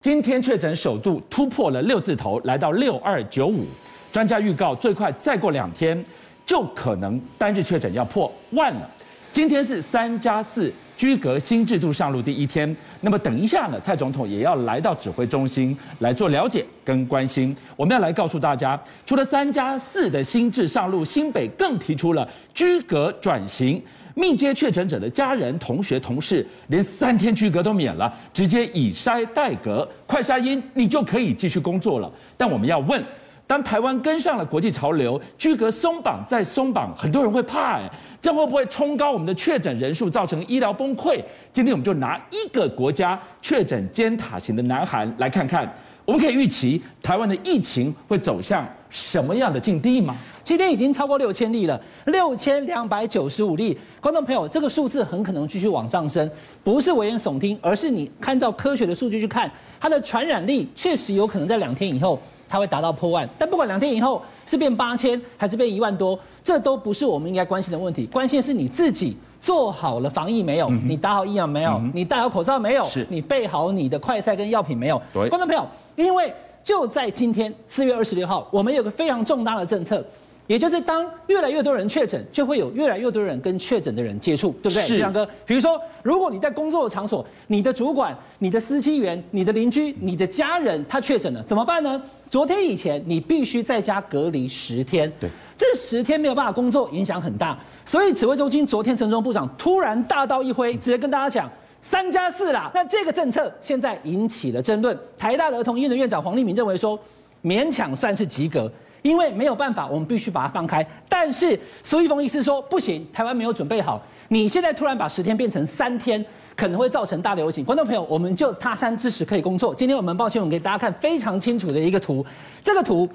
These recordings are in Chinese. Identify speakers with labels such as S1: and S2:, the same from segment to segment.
S1: 今天确诊首度突破了六字头，来到六二九五。专家预告，最快再过两天，就可能单日确诊要破万了。今天是三加四居隔新制度上路第一天，那么等一下呢，蔡总统也要来到指挥中心来做了解跟关心。我们要来告诉大家，除了三加四的新制上路，新北更提出了居隔转型。密接确诊者的家人、同学、同事，连三天居隔都免了，直接以筛代隔，快筛阴你就可以继续工作了。但我们要问，当台湾跟上了国际潮流，居隔松绑再松绑，很多人会怕哎，这会不会冲高我们的确诊人数，造成医疗崩溃？今天我们就拿一个国家确诊尖塔型的南韩来看看，我们可以预期台湾的疫情会走向什么样的境地吗？
S2: 今天已经超过六千例了，六千两百九十五例。观众朋友，这个数字很可能继续往上升，不是危言耸听，而是你看照科学的数据去看，它的传染力确实有可能在两天以后，它会达到破万。但不管两天以后是变八千还是变一万多，这都不是我们应该关心的问题。关键是你自己做好了防疫没有？你打好疫苗没有？你戴好口罩没有？
S1: 是
S2: 你备好你的快筛跟药品没有？
S1: 对，
S2: 观众朋友，因为就在今天四月二十六号，我们有个非常重大的政策。也就是当越来越多人确诊，就会有越来越多人跟确诊的人接触，对不对？
S1: 是。
S2: 亮哥，比如说，如果你在工作的场所，你的主管、你的司机员、你的邻居、你的家人他确诊了，怎么办呢？昨天以前你必须在家隔离十天，
S1: 对，
S2: 这十天没有办法工作，影响很大。所以指挥中心昨天陈时中部长突然大刀一挥，直接跟大家讲三加四啦。那这个政策现在引起了争论。台大的儿童医院的院长黄立明认为说，勉强算是及格。因为没有办法，我们必须把它放开。但是苏一峰医师说不行，台湾没有准备好。你现在突然把十天变成三天，可能会造成大流行。观众朋友，我们就他山之石可以攻错。今天我们抱歉，我们给大家看非常清楚的一个图。这个图，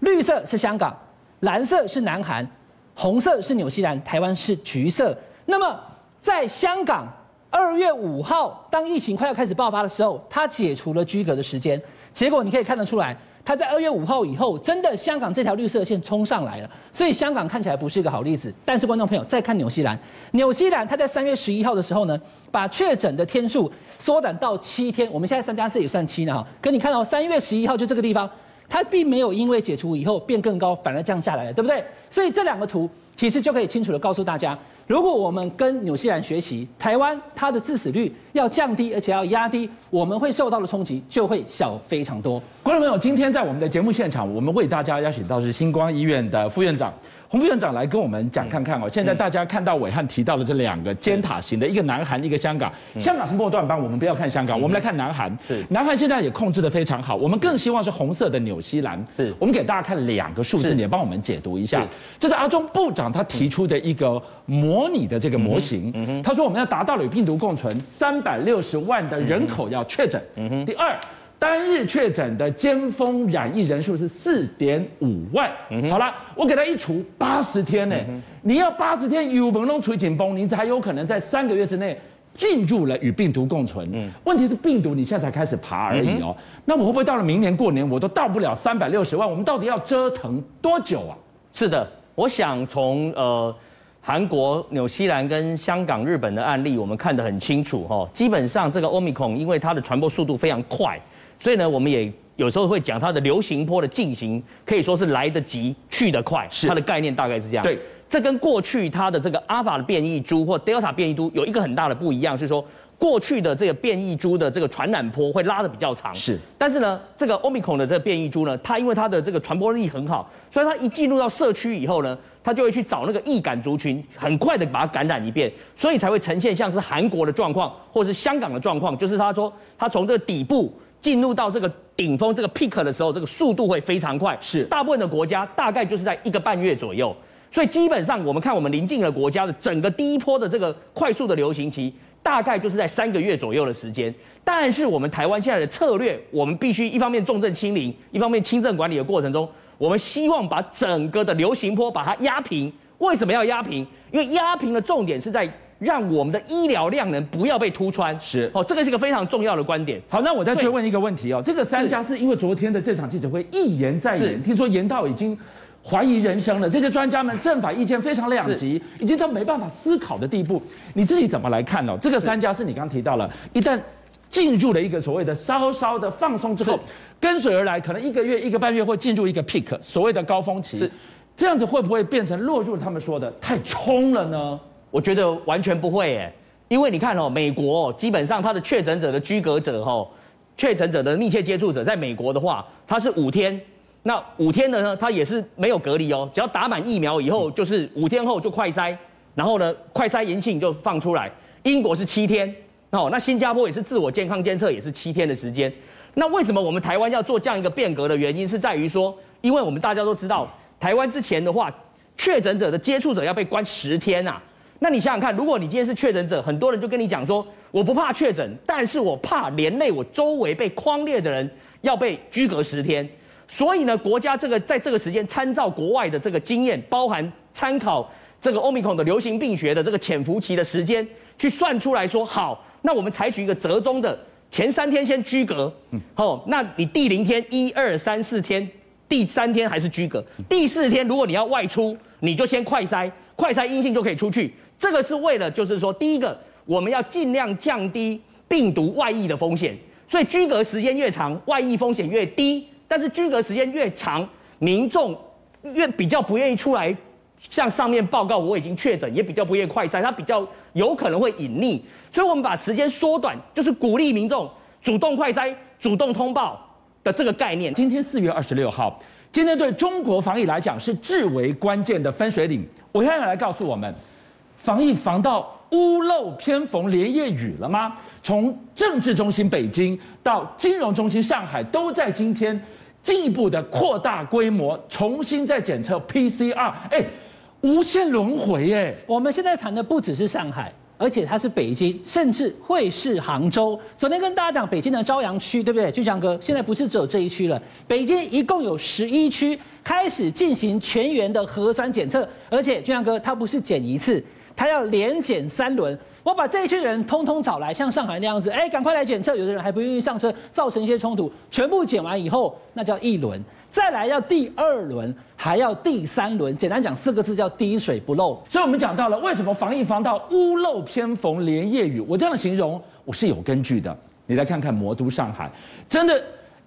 S2: 绿色是香港，蓝色是南韩，红色是纽西兰，台湾是橘色。那么在香港，二月五号当疫情快要开始爆发的时候，他解除了居隔的时间。结果你可以看得出来。他在二月五号以后，真的香港这条绿色线冲上来了，所以香港看起来不是一个好例子。但是观众朋友再看纽西兰，纽西兰它在三月十一号的时候呢，把确诊的天数缩短到七天。我们现在三加四也算七呢哈。可你看到三月十一号就这个地方，它并没有因为解除以后变更高，反而降下来了，对不对？所以这两个图其实就可以清楚的告诉大家。如果我们跟纽西兰学习，台湾它的致死率要降低，而且要压低，我们会受到的冲击就会小非常多。
S1: 观众朋友，今天在我们的节目现场，我们为大家邀请到是星光医院的副院长。洪副院长来跟我们讲看看哦，现在大家看到伟汉提到的这两个尖塔型的，一个南韩，一个香港。香港是末段班，我们不要看香港，我们来看南韩。南韩现在也控制的非常好，我们更希望是红色的纽西兰。是，我们给大家看两个数字，你也帮我们解读一下。这是阿中部长他提出的一个模拟的这个模型。他说我们要达到与病毒共存，三百六十万的人口要确诊。嗯。第二。单日确诊的尖峰染疫人数是四点五万。好了，我给他一除八十天呢，你要八十天有本龙除紧绷，你才有可能在三个月之内进入了与病毒共存。问题是病毒你现在才开始爬而已哦。那我会不会到了明年过年我都到不了三百六十万？我们到底要折腾多久啊？
S3: 是的，我想从呃韩国、纽西兰跟香港、日本的案例，我们看得很清楚哈。基本上这个 Omicron 因为它的传播速度非常快。所以呢，我们也有时候会讲它的流行波的进行，可以说是来得及去得快，是它的概念大概是这样。
S1: 对，
S3: 这跟过去它的这个阿尔法的变异株或 Delta 变异株有一个很大的不一样，是说过去的这个变异株的这个传染波会拉的比较长。
S1: 是，
S3: 但是呢，这个 Omicron 的这个变异株呢，它因为它的这个传播力很好，所以它一进入到社区以后呢，它就会去找那个易感族群，很快的把它感染一遍，所以才会呈现像是韩国的状况，或是香港的状况，就是他说他从这个底部。进入到这个顶峰这个 peak 的时候，这个速度会非常快。是，大部分的国家大概就是在一个半月左右。所以基本上我们看我们邻近的国家的整个第一波的这个快速的流行期，大概就是在三个月左右的时间。但是我们台湾现在的策略，我们必须一方面重症清零，一方面轻症管理的过程中，我们希望把整个的流行波把它压平。为什么要压平？因为压平的重点是在。让我们的医疗量能不要被突穿，是哦，这个是一个非常重要的观点。
S1: 好，那我再追问一个问题哦，这个三家是，因为昨天的这场记者会一言再延，听说言到已经怀疑人生了，这些专家们正反意见非常两极，已经到没办法思考的地步。你自己怎么来看呢？这个三家是，你刚刚提到了，一旦进入了一个所谓的稍稍的放松之后，跟随而来，可能一个月、一个半月会进入一个 peak，所谓的高峰期。是这样子会不会变成落入他们说的太冲了呢？
S3: 我觉得完全不会耶，因为你看哦，美国基本上它的确诊者的居隔者哈，确诊者的密切接触者，在美国的话，它是五天。那五天的呢，它也是没有隔离哦，只要打满疫苗以后，就是五天后就快筛，然后呢，快筛阴性就放出来。英国是七天。哦，那新加坡也是自我健康监测，也是七天的时间。那为什么我们台湾要做这样一个变革的原因，是在于说，因为我们大家都知道，台湾之前的话，确诊者的接触者要被关十天啊。那你想想看，如果你今天是确诊者，很多人就跟你讲说，我不怕确诊，但是我怕连累我周围被框列的人要被居隔十天。所以呢，国家这个在这个时间参照国外的这个经验，包含参考这个 Omicron 的流行病学的这个潜伏期的时间，去算出来说好。那我们采取一个折中的，前三天先居隔，嗯哦，那你第零天一二三四天，第三天还是居隔，第四天如果你要外出，你就先快筛，快筛阴性就可以出去。这个是为了就是说，第一个我们要尽量降低病毒外溢的风险，所以居隔时间越长，外溢风险越低。但是居隔时间越长，民众越比较不愿意出来，向上面报告我已经确诊，也比较不愿意快筛，他比较有可能会隐匿。所以，我们把时间缩短，就是鼓励民众主动快筛、主动通报的这个概念。
S1: 今天四月二十六号，今天对中国防疫来讲是至为关键的分水岭。我现在来告诉我们，防疫防到屋漏偏逢连夜雨了吗？从政治中心北京到金融中心上海，都在今天进一步的扩大规模，重新再检测 PCR。哎，无限轮回哎！
S2: 我们现在谈的不只是上海。而且它是北京，甚至会是杭州。昨天跟大家讲北京的朝阳区，对不对？俊相哥，现在不是只有这一区了，北京一共有十一区开始进行全员的核酸检测，而且俊相哥他不是检一次，他要连检三轮。我把这一群人通通找来，像上海那样子，哎，赶快来检测。有的人还不愿意上车，造成一些冲突。全部检完以后，那叫一轮。再来要第二轮，还要第三轮。简单讲四个字叫滴水不漏。
S1: 所以我们讲到了为什么防疫防到屋漏偏逢连夜雨。我这样的形容我是有根据的。你来看看魔都上海，真的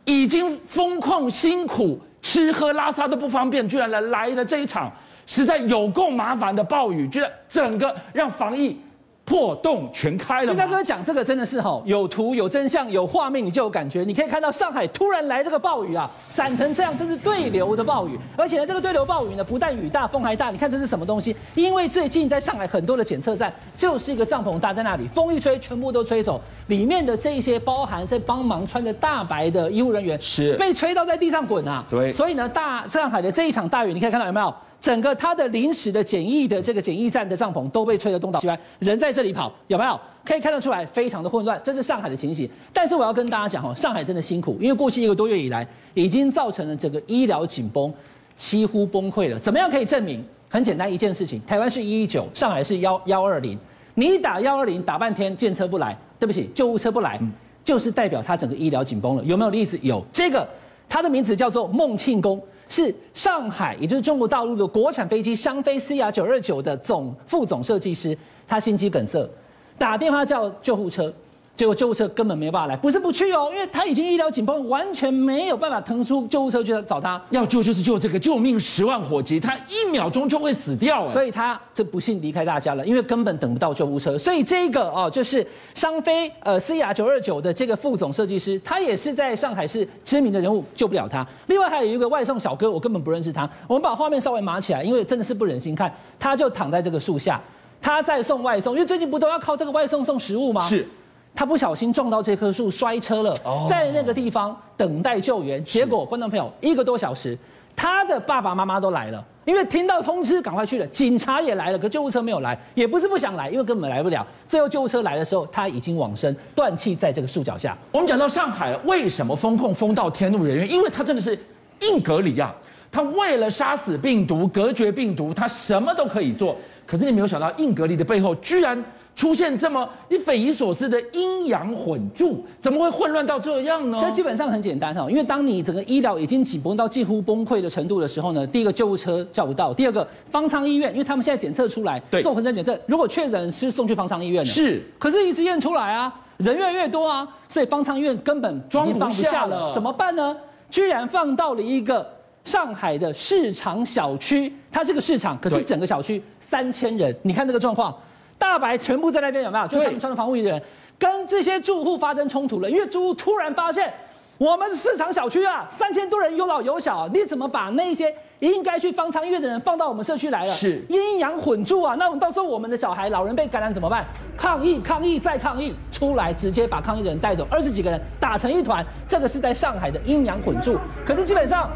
S1: 已经封控辛苦，吃喝拉撒都不方便，居然来来了这一场实在有够麻烦的暴雨，觉得整个让防疫。破洞全开了。
S2: 金大哥讲这个真的是哈，有图有真相有画面，你就有感觉。你可以看到上海突然来这个暴雨啊，闪成这样，这是对流的暴雨。而且呢，这个对流暴雨呢，不但雨大，风还大。你看这是什么东西？因为最近在上海很多的检测站就是一个帐篷搭在那里，风一吹，全部都吹走。里面的这一些包含在帮忙穿着大白的医护人员是被吹到在地上滚啊。
S1: 对。
S2: 所以呢，大上海的这一场大雨，你可以看到有没有？整个他的临时的检疫的这个检疫站的帐篷都被吹得东倒西歪，人在这里跑，有没有？可以看得出来，非常的混乱。这是上海的情形。但是我要跟大家讲哦，上海真的辛苦，因为过去一个多月以来，已经造成了整个医疗紧绷，几乎崩溃了。怎么样可以证明？很简单一件事情，台湾是一一九，上海是幺幺二零。你打幺二零打半天，检测不来，对不起，救护车不来，就是代表他整个医疗紧绷了。有没有例子？有，这个他的名字叫做孟庆功。是上海，也就是中国大陆的国产飞机商飞 CR 九二九的总副总设计师，他心肌梗塞，打电话叫救护车。结果救护车根本没办法来，不是不去哦，因为他已经医疗紧绷，完全没有办法腾出救护车去找他。
S1: 要救就是救这个救命十万火急，他一秒钟就会死掉，
S2: 所以他这不幸离开大家了，因为根本等不到救护车。所以这个哦，就是商飞呃 CR 九二九的这个副总设计师，他也是在上海市知名的人物，救不了他。另外还有一个外送小哥，我根本不认识他。我们把画面稍微码起来，因为真的是不忍心看，他就躺在这个树下，他在送外送，因为最近不都要靠这个外送送食物吗？
S1: 是。
S2: 他不小心撞到这棵树，摔车了，在那个地方等待救援。结果，观众朋友，一个多小时，他的爸爸妈妈都来了，因为听到通知，赶快去了。警察也来了，可救护车没有来，也不是不想来，因为根本来不了。最后救护车来的时候，他已经往生，断气在这个树脚下。
S1: 我们讲到上海为什么封控封到天怒人怨，因为他真的是硬隔离啊！他为了杀死病毒、隔绝病毒，他什么都可以做。可是你没有想到，硬隔离的背后居然。出现这么你匪夷所思的阴阳混住，怎么会混乱到这样呢？
S2: 这基本上很简单哈，因为当你整个医疗已经紧绷到几乎崩溃的程度的时候呢，第一个救护车叫不到，第二个方舱医院，因为他们现在检测出来，对，做核酸检测，如果确诊是送去方舱医院的，
S1: 是，
S2: 可是一直验出来啊。人越来越多啊，所以方舱医院根本
S1: 装
S2: 放
S1: 不下了，
S2: 怎么办呢？居然放到了一个上海的市场小区，它是个市场，可是整个小区三千人，你看这个状况，大白全部在那边有没有？就是他们穿着防护衣的人，跟这些住户发生冲突了，因为住户突然发现。我们是市场小区啊，三千多人有老有小，你怎么把那些应该去方舱医院的人放到我们社区来了？
S1: 是
S2: 阴阳混住啊！那我们到时候我们的小孩、老人被感染怎么办？抗议、抗议再抗议，出来直接把抗议的人带走，二十几个人打成一团，这个是在上海的阴阳混住。可是基本上，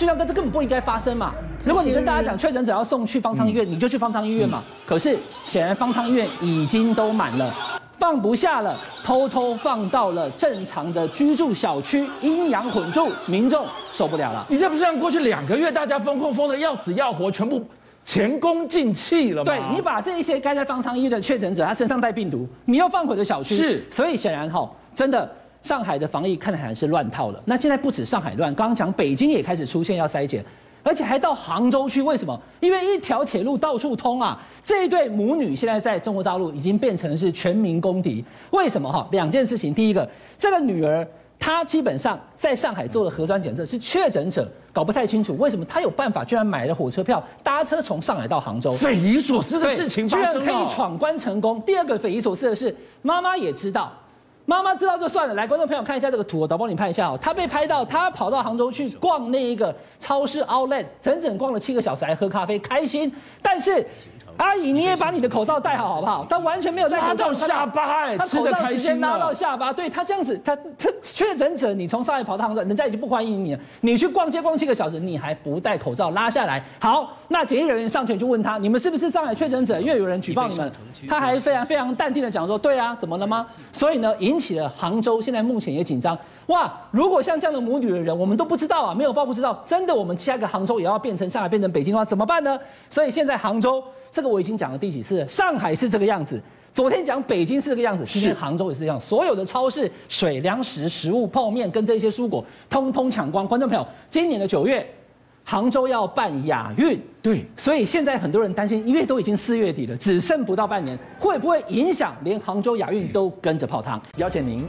S2: 俊相哥，这根本不应该发生嘛！如果你跟大家讲确诊者要送去方舱医院，你就去方舱医院嘛。可是显然方舱医院已经都满了。放不下了，偷偷放到了正常的居住小区，阴阳混住，民众受不了了。
S1: 你这不是让过去两个月大家封控封的要死要活，全部前功尽弃了吗？
S2: 对，你把这一些该在方舱医院的确诊者，他身上带病毒，你又放回了小区，
S1: 是，
S2: 所以显然哈，真的上海的防疫看起来是乱套了。那现在不止上海乱，刚刚讲北京也开始出现要筛检。而且还到杭州去，为什么？因为一条铁路到处通啊！这一对母女现在在中国大陆已经变成是全民公敌。为什么？哈，两件事情。第一个，这个女儿她基本上在上海做的核酸检测是确诊者，搞不太清楚为什么她有办法，居然买了火车票搭车从上海到杭州，
S1: 匪夷所思的事情发生，
S2: 居然可以闯关成功。第二个匪夷所思的是，妈妈也知道。妈妈知道就算了，来，观众朋友看一下这个图，我导播你拍一下哦。他被拍到，他跑到杭州去逛那一个超市 Outlet，整整逛了七个小时，还喝咖啡，开心。但是。阿姨，你也把你的口罩戴好，好不好？他完全没有戴口罩，
S1: 到下巴，哎，
S2: 他口罩直接拉到下巴。对他这样子，他他确诊者，你从上海跑到杭州，人家已经不欢迎你了。你去逛街逛七个小时，你还不戴口罩拉下来？好，那检疫人员上前就问他，你们是不是上海确诊者？因为有人举报你们，他还非常非常淡定的讲说，对啊，怎么了吗？所以呢，引起了杭州现在目前也紧张。哇，如果像这样的母女的人，我们都不知道啊，没有报不知道，真的我们下一个杭州也要变成上海变成北京的话，怎么办呢？所以现在杭州。这个我已经讲了第几次了？上海是这个样子，昨天讲北京是这个样子，今天杭州也是这样。所有的超市、水、粮食、食物、泡面跟这些蔬果，通通抢光。观众朋友，今年的九月，杭州要办亚运，
S1: 对，
S2: 所以现在很多人担心，因为都已经四月底了，只剩不到半年，会不会影响连杭州亚运都跟着泡汤？邀请您